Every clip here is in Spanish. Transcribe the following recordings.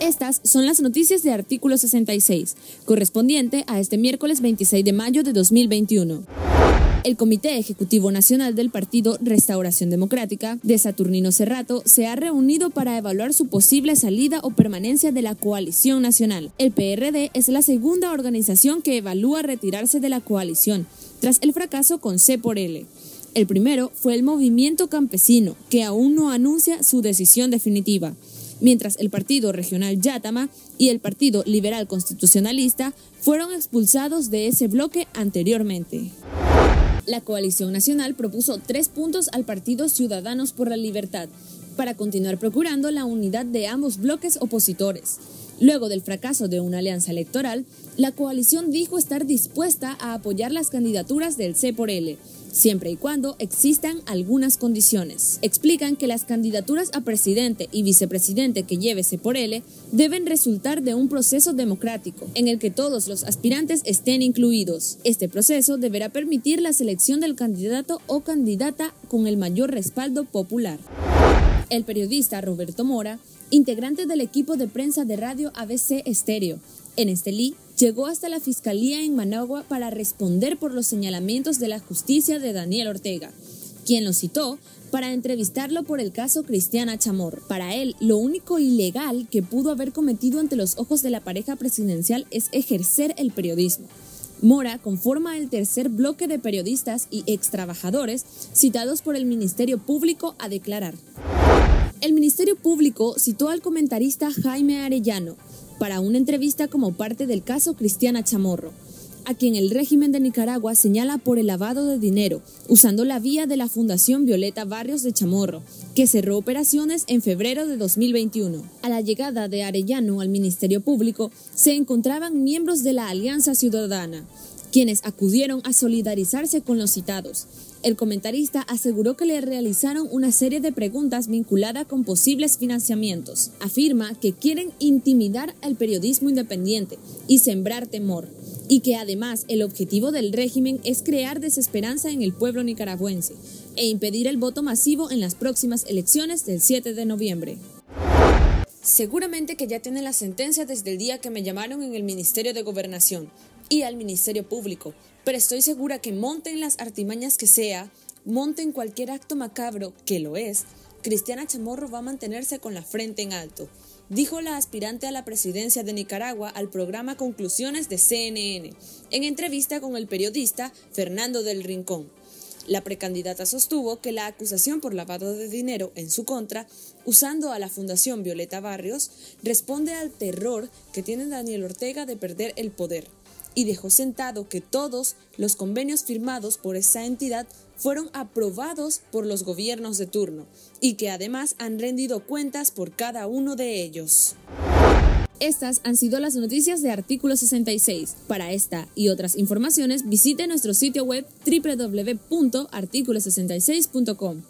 Estas son las noticias de artículo 66, correspondiente a este miércoles 26 de mayo de 2021. El Comité Ejecutivo Nacional del Partido Restauración Democrática de Saturnino Cerrato se ha reunido para evaluar su posible salida o permanencia de la coalición nacional. El PRD es la segunda organización que evalúa retirarse de la coalición, tras el fracaso con C por L. El primero fue el movimiento campesino, que aún no anuncia su decisión definitiva, mientras el Partido Regional Yatama y el Partido Liberal Constitucionalista fueron expulsados de ese bloque anteriormente. La coalición nacional propuso tres puntos al Partido Ciudadanos por la Libertad para continuar procurando la unidad de ambos bloques opositores. Luego del fracaso de una alianza electoral, la coalición dijo estar dispuesta a apoyar las candidaturas del C por L, siempre y cuando existan algunas condiciones. Explican que las candidaturas a presidente y vicepresidente que llevese por L deben resultar de un proceso democrático en el que todos los aspirantes estén incluidos. Este proceso deberá permitir la selección del candidato o candidata con el mayor respaldo popular. El periodista Roberto Mora, integrante del equipo de prensa de radio ABC Estéreo, en Estelí, llegó hasta la Fiscalía en Managua para responder por los señalamientos de la justicia de Daniel Ortega, quien lo citó para entrevistarlo por el caso Cristiana Chamorro. Para él, lo único ilegal que pudo haber cometido ante los ojos de la pareja presidencial es ejercer el periodismo. Mora conforma el tercer bloque de periodistas y extrabajadores citados por el Ministerio Público a declarar. El Ministerio Público citó al comentarista Jaime Arellano, para una entrevista como parte del caso Cristiana Chamorro, a quien el régimen de Nicaragua señala por el lavado de dinero, usando la vía de la Fundación Violeta Barrios de Chamorro, que cerró operaciones en febrero de 2021. A la llegada de Arellano al Ministerio Público se encontraban miembros de la Alianza Ciudadana, quienes acudieron a solidarizarse con los citados, el comentarista aseguró que le realizaron una serie de preguntas vinculadas con posibles financiamientos. Afirma que quieren intimidar al periodismo independiente y sembrar temor, y que además el objetivo del régimen es crear desesperanza en el pueblo nicaragüense e impedir el voto masivo en las próximas elecciones del 7 de noviembre. Seguramente que ya tienen la sentencia desde el día que me llamaron en el Ministerio de Gobernación y al Ministerio Público pero estoy segura que monten las artimañas que sea, monten cualquier acto macabro, que lo es, Cristiana Chamorro va a mantenerse con la frente en alto, dijo la aspirante a la presidencia de Nicaragua al programa Conclusiones de CNN, en entrevista con el periodista Fernando del Rincón. La precandidata sostuvo que la acusación por lavado de dinero en su contra, usando a la Fundación Violeta Barrios, responde al terror que tiene Daniel Ortega de perder el poder y dejó sentado que todos los convenios firmados por esa entidad fueron aprobados por los gobiernos de turno y que además han rendido cuentas por cada uno de ellos. Estas han sido las noticias de Artículo 66. Para esta y otras informaciones visite nuestro sitio web www.articulo66.com.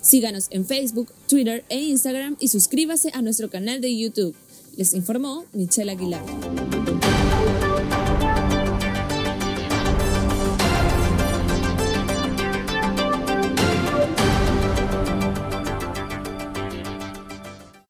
Síganos en Facebook, Twitter e Instagram y suscríbase a nuestro canal de YouTube. Les informó Michelle Aguilar.